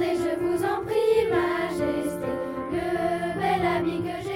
Regardez, je vous en prie, Majesté, le bel ami que je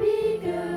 be good.